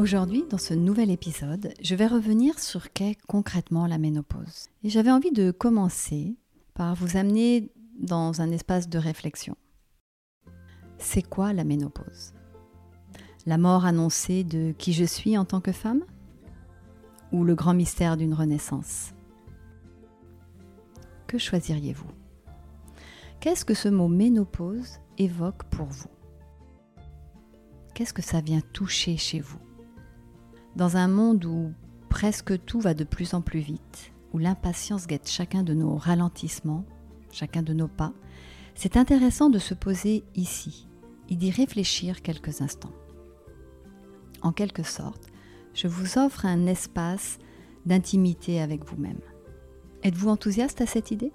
Aujourd'hui, dans ce nouvel épisode, je vais revenir sur qu'est concrètement la ménopause. Et j'avais envie de commencer par vous amener dans un espace de réflexion. C'est quoi la ménopause? La mort annoncée de qui je suis en tant que femme? Ou le grand mystère d'une renaissance? Que choisiriez-vous? Qu'est-ce que ce mot ménopause évoque pour vous? Qu'est-ce que ça vient toucher chez vous? Dans un monde où presque tout va de plus en plus vite, où l'impatience guette chacun de nos ralentissements, chacun de nos pas, c'est intéressant de se poser ici et d'y réfléchir quelques instants. En quelque sorte, je vous offre un espace d'intimité avec vous-même. Êtes-vous enthousiaste à cette idée?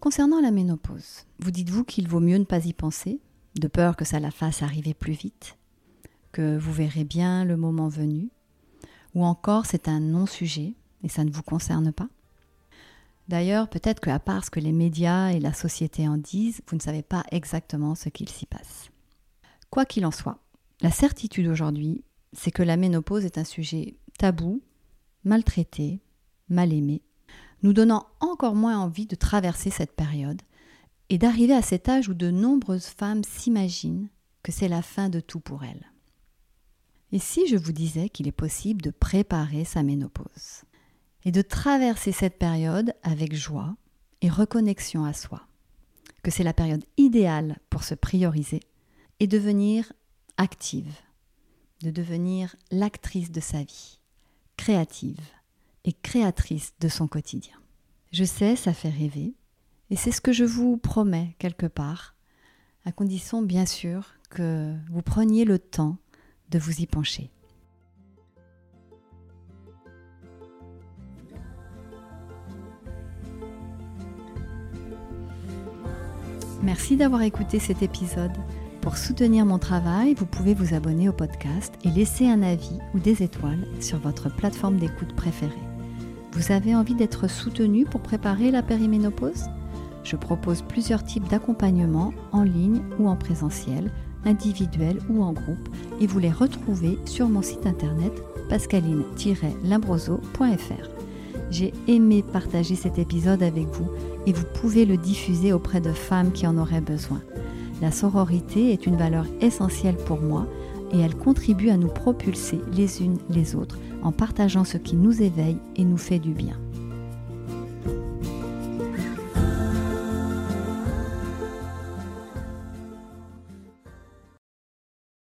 Concernant la ménopause, vous dites-vous qu'il vaut mieux ne pas y penser, de peur que ça la fasse arriver plus vite, que vous verrez bien le moment venu, ou encore c'est un non-sujet et ça ne vous concerne pas? D'ailleurs, peut-être qu'à part ce que les médias et la société en disent, vous ne savez pas exactement ce qu'il s'y passe. Quoi qu'il en soit, la certitude aujourd'hui, c'est que la ménopause est un sujet tabou, maltraité, mal aimé, nous donnant encore moins envie de traverser cette période et d'arriver à cet âge où de nombreuses femmes s'imaginent que c'est la fin de tout pour elles. Et si je vous disais qu'il est possible de préparer sa ménopause et de traverser cette période avec joie et reconnexion à soi, que c'est la période idéale pour se prioriser et devenir active, de devenir l'actrice de sa vie, créative, et créatrice de son quotidien. Je sais, ça fait rêver, et c'est ce que je vous promets quelque part, à condition bien sûr que vous preniez le temps de vous y pencher. Merci d'avoir écouté cet épisode. Pour soutenir mon travail, vous pouvez vous abonner au podcast et laisser un avis ou des étoiles sur votre plateforme d'écoute préférée. Vous avez envie d'être soutenu pour préparer la périménopause? Je propose plusieurs types d'accompagnement en ligne ou en présentiel, individuel ou en groupe, et vous les retrouvez sur mon site internet pascaline-limbroso.fr. J'ai aimé partager cet épisode avec vous et vous pouvez le diffuser auprès de femmes qui en auraient besoin. La sororité est une valeur essentielle pour moi et elle contribue à nous propulser les unes les autres en partageant ce qui nous éveille et nous fait du bien.